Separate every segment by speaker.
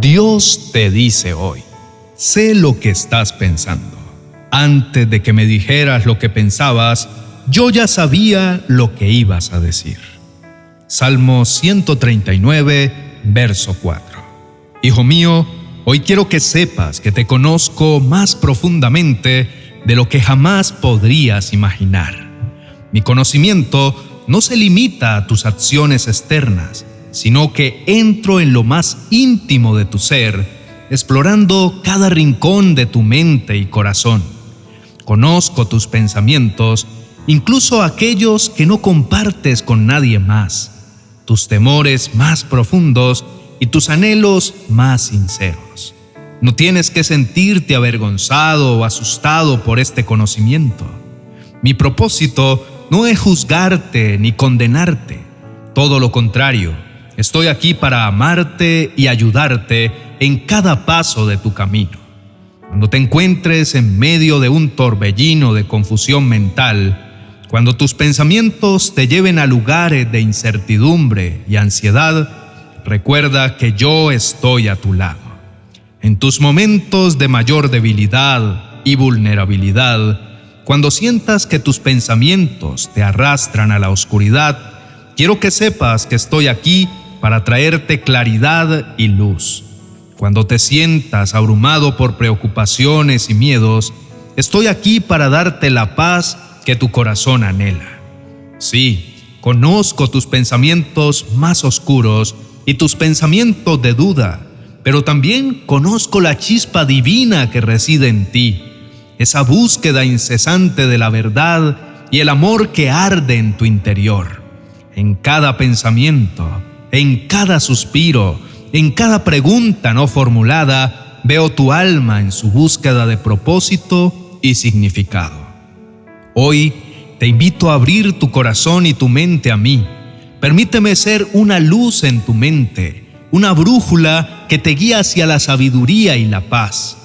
Speaker 1: Dios te dice hoy, sé lo que estás pensando. Antes de que me dijeras lo que pensabas, yo ya sabía lo que ibas a decir. Salmo 139, verso 4. Hijo mío, hoy quiero que sepas que te conozco más profundamente de lo que jamás podrías imaginar. Mi conocimiento no se limita a tus acciones externas, sino que entro en lo más íntimo de tu ser, explorando cada rincón de tu mente y corazón. Conozco tus pensamientos, incluso aquellos que no compartes con nadie más, tus temores más profundos y tus anhelos más sinceros. No tienes que sentirte avergonzado o asustado por este conocimiento. Mi propósito no es juzgarte ni condenarte, todo lo contrario Estoy aquí para amarte y ayudarte en cada paso de tu camino. Cuando te encuentres en medio de un torbellino de confusión mental, cuando tus pensamientos te lleven a lugares de incertidumbre y ansiedad, recuerda que yo estoy a tu lado. En tus momentos de mayor debilidad y vulnerabilidad, cuando sientas que tus pensamientos te arrastran a la oscuridad, quiero que sepas que estoy aquí para traerte claridad y luz. Cuando te sientas abrumado por preocupaciones y miedos, estoy aquí para darte la paz que tu corazón anhela. Sí, conozco tus pensamientos más oscuros y tus pensamientos de duda, pero también conozco la chispa divina que reside en ti, esa búsqueda incesante de la verdad y el amor que arde en tu interior. En cada pensamiento, en cada suspiro, en cada pregunta no formulada, veo tu alma en su búsqueda de propósito y significado. Hoy te invito a abrir tu corazón y tu mente a mí. Permíteme ser una luz en tu mente, una brújula que te guía hacia la sabiduría y la paz.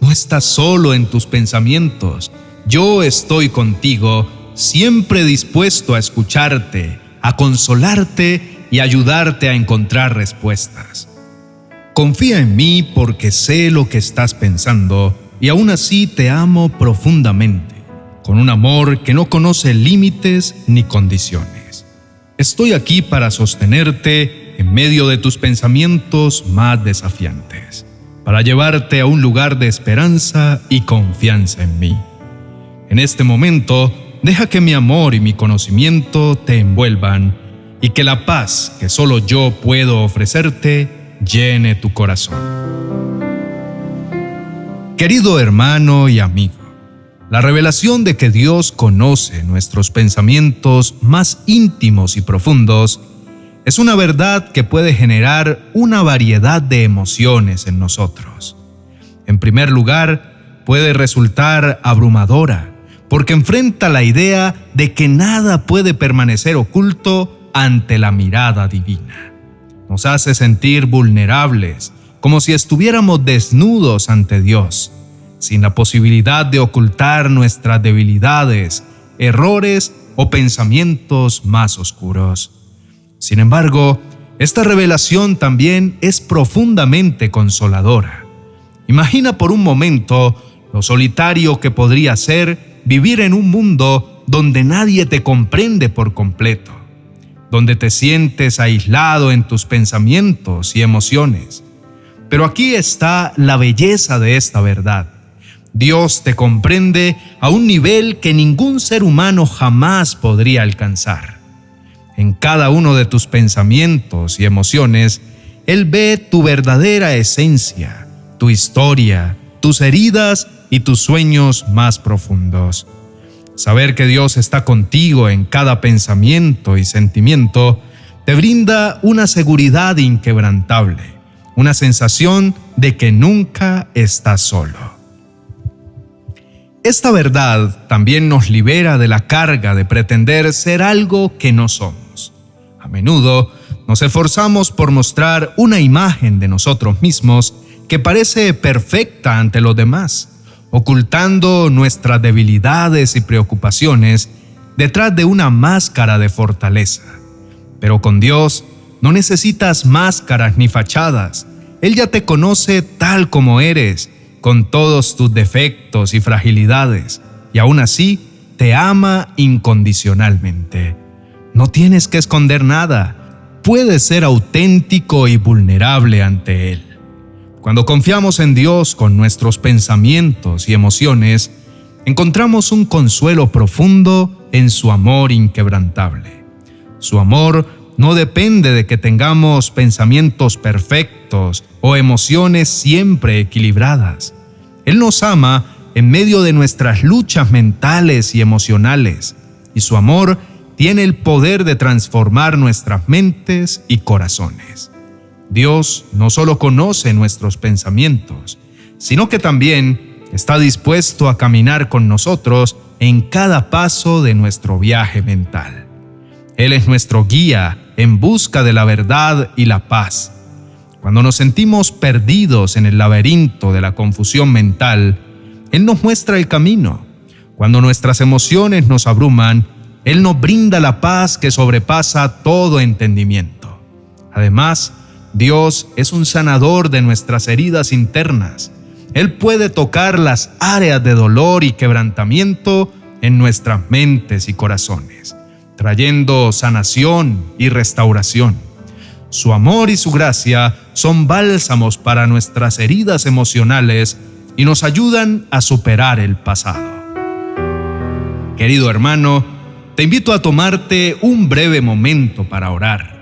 Speaker 1: No estás solo en tus pensamientos. Yo estoy contigo, siempre dispuesto a escucharte, a consolarte y ayudarte a encontrar respuestas. Confía en mí porque sé lo que estás pensando y aún así te amo profundamente, con un amor que no conoce límites ni condiciones. Estoy aquí para sostenerte en medio de tus pensamientos más desafiantes, para llevarte a un lugar de esperanza y confianza en mí. En este momento, deja que mi amor y mi conocimiento te envuelvan y que la paz que solo yo puedo ofrecerte llene tu corazón. Querido hermano y amigo, la revelación de que Dios conoce nuestros pensamientos más íntimos y profundos es una verdad que puede generar una variedad de emociones en nosotros. En primer lugar, puede resultar abrumadora, porque enfrenta la idea de que nada puede permanecer oculto ante la mirada divina. Nos hace sentir vulnerables, como si estuviéramos desnudos ante Dios, sin la posibilidad de ocultar nuestras debilidades, errores o pensamientos más oscuros. Sin embargo, esta revelación también es profundamente consoladora. Imagina por un momento lo solitario que podría ser vivir en un mundo donde nadie te comprende por completo donde te sientes aislado en tus pensamientos y emociones. Pero aquí está la belleza de esta verdad. Dios te comprende a un nivel que ningún ser humano jamás podría alcanzar. En cada uno de tus pensamientos y emociones, Él ve tu verdadera esencia, tu historia, tus heridas y tus sueños más profundos. Saber que Dios está contigo en cada pensamiento y sentimiento te brinda una seguridad inquebrantable, una sensación de que nunca estás solo. Esta verdad también nos libera de la carga de pretender ser algo que no somos. A menudo nos esforzamos por mostrar una imagen de nosotros mismos que parece perfecta ante los demás ocultando nuestras debilidades y preocupaciones detrás de una máscara de fortaleza. Pero con Dios no necesitas máscaras ni fachadas. Él ya te conoce tal como eres, con todos tus defectos y fragilidades, y aún así te ama incondicionalmente. No tienes que esconder nada, puedes ser auténtico y vulnerable ante Él. Cuando confiamos en Dios con nuestros pensamientos y emociones, encontramos un consuelo profundo en su amor inquebrantable. Su amor no depende de que tengamos pensamientos perfectos o emociones siempre equilibradas. Él nos ama en medio de nuestras luchas mentales y emocionales, y su amor tiene el poder de transformar nuestras mentes y corazones. Dios no solo conoce nuestros pensamientos, sino que también está dispuesto a caminar con nosotros en cada paso de nuestro viaje mental. Él es nuestro guía en busca de la verdad y la paz. Cuando nos sentimos perdidos en el laberinto de la confusión mental, Él nos muestra el camino. Cuando nuestras emociones nos abruman, Él nos brinda la paz que sobrepasa todo entendimiento. Además, Dios es un sanador de nuestras heridas internas. Él puede tocar las áreas de dolor y quebrantamiento en nuestras mentes y corazones trayendo sanación y restauración. Su amor y su gracia son bálsamos para nuestras heridas emocionales y nos ayudan a superar el pasado. Querido hermano, te invito a tomarte un breve momento para orar.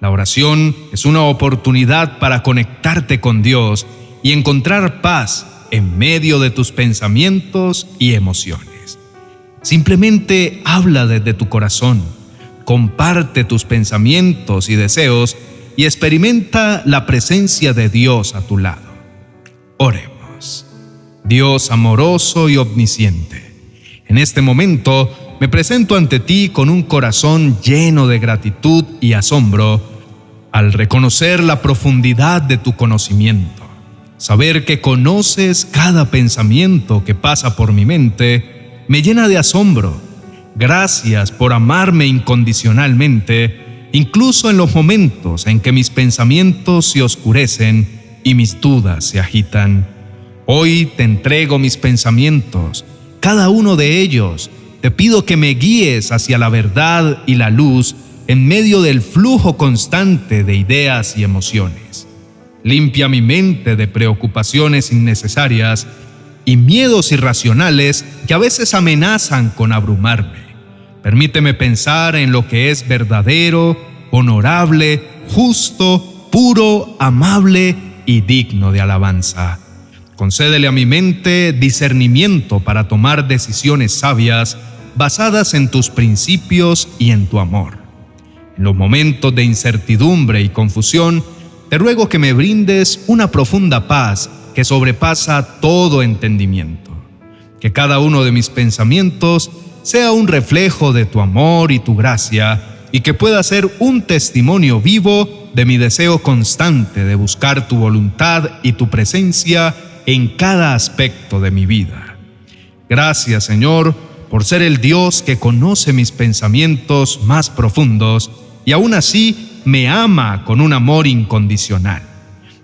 Speaker 1: La oración es una oportunidad para conectarte con Dios y encontrar paz en medio de tus pensamientos y emociones. Simplemente habla desde tu corazón, comparte tus pensamientos y deseos y experimenta la presencia de Dios a tu lado. Oremos. Dios amoroso y omnisciente, en este momento me presento ante ti con un corazón lleno de gratitud y asombro al reconocer la profundidad de tu conocimiento, saber que conoces cada pensamiento que pasa por mi mente, me llena de asombro. Gracias por amarme incondicionalmente, incluso en los momentos en que mis pensamientos se oscurecen y mis dudas se agitan. Hoy te entrego mis pensamientos, cada uno de ellos. Te pido que me guíes hacia la verdad y la luz en medio del flujo constante de ideas y emociones. Limpia mi mente de preocupaciones innecesarias y miedos irracionales que a veces amenazan con abrumarme. Permíteme pensar en lo que es verdadero, honorable, justo, puro, amable y digno de alabanza. Concédele a mi mente discernimiento para tomar decisiones sabias basadas en tus principios y en tu amor. Los momentos de incertidumbre y confusión, te ruego que me brindes una profunda paz que sobrepasa todo entendimiento. Que cada uno de mis pensamientos sea un reflejo de tu amor y tu gracia y que pueda ser un testimonio vivo de mi deseo constante de buscar tu voluntad y tu presencia en cada aspecto de mi vida. Gracias Señor por ser el Dios que conoce mis pensamientos más profundos y aún así me ama con un amor incondicional.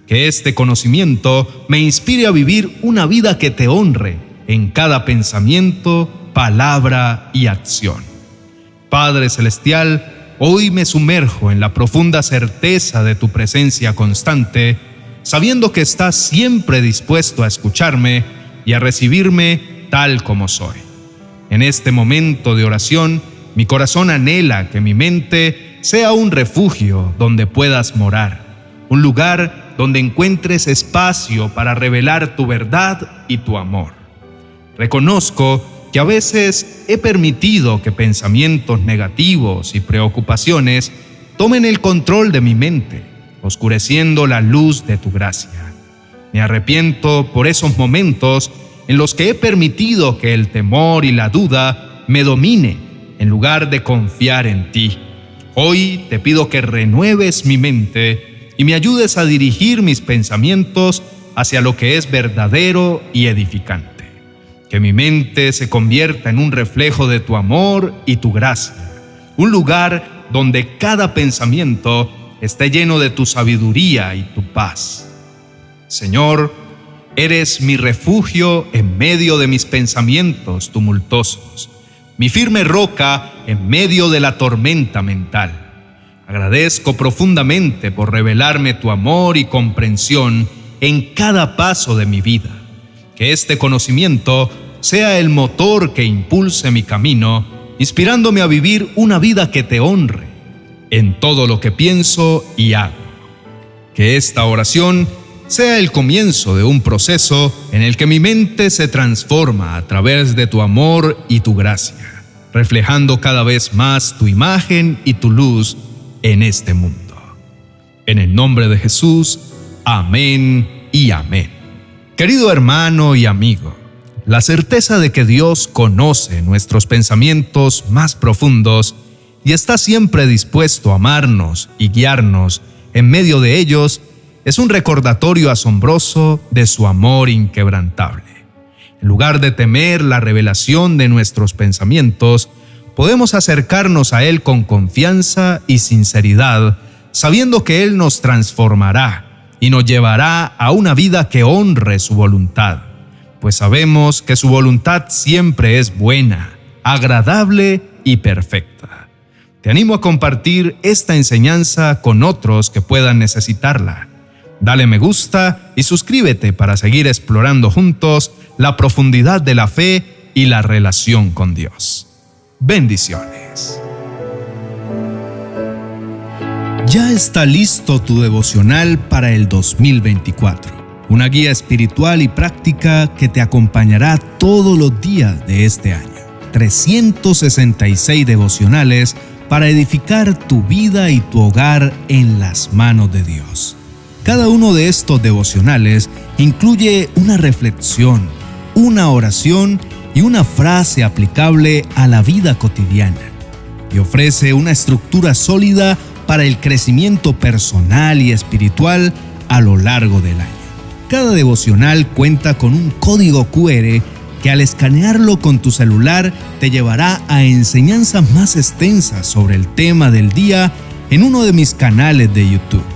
Speaker 1: Que este conocimiento me inspire a vivir una vida que te honre en cada pensamiento, palabra y acción. Padre Celestial, hoy me sumerjo en la profunda certeza de tu presencia constante, sabiendo que estás siempre dispuesto a escucharme y a recibirme tal como soy. En este momento de oración, mi corazón anhela que mi mente sea un refugio donde puedas morar, un lugar donde encuentres espacio para revelar tu verdad y tu amor. Reconozco que a veces he permitido que pensamientos negativos y preocupaciones tomen el control de mi mente, oscureciendo la luz de tu gracia. Me arrepiento por esos momentos en los que he permitido que el temor y la duda me domine en lugar de confiar en ti. Hoy te pido que renueves mi mente y me ayudes a dirigir mis pensamientos hacia lo que es verdadero y edificante. Que mi mente se convierta en un reflejo de tu amor y tu gracia, un lugar donde cada pensamiento esté lleno de tu sabiduría y tu paz. Señor, eres mi refugio en medio de mis pensamientos tumultuosos, mi firme roca en medio de la tormenta mental. Agradezco profundamente por revelarme tu amor y comprensión en cada paso de mi vida. Que este conocimiento sea el motor que impulse mi camino, inspirándome a vivir una vida que te honre en todo lo que pienso y hago. Que esta oración sea el comienzo de un proceso en el que mi mente se transforma a través de tu amor y tu gracia, reflejando cada vez más tu imagen y tu luz en este mundo. En el nombre de Jesús, amén y amén. Querido hermano y amigo, la certeza de que Dios conoce nuestros pensamientos más profundos y está siempre dispuesto a amarnos y guiarnos en medio de ellos es un recordatorio asombroso de su amor inquebrantable. En lugar de temer la revelación de nuestros pensamientos, podemos acercarnos a Él con confianza y sinceridad, sabiendo que Él nos transformará y nos llevará a una vida que honre su voluntad, pues sabemos que su voluntad siempre es buena, agradable y perfecta. Te animo a compartir esta enseñanza con otros que puedan necesitarla. Dale me gusta y suscríbete para seguir explorando juntos la profundidad de la fe y la relación con Dios. Bendiciones. Ya está listo tu devocional para el 2024, una guía espiritual y práctica que te acompañará todos los días de este año. 366 devocionales para edificar tu vida y tu hogar en las manos de Dios. Cada uno de estos devocionales incluye una reflexión, una oración y una frase aplicable a la vida cotidiana y ofrece una estructura sólida para el crecimiento personal y espiritual a lo largo del año. Cada devocional cuenta con un código QR que al escanearlo con tu celular te llevará a enseñanzas más extensas sobre el tema del día en uno de mis canales de YouTube.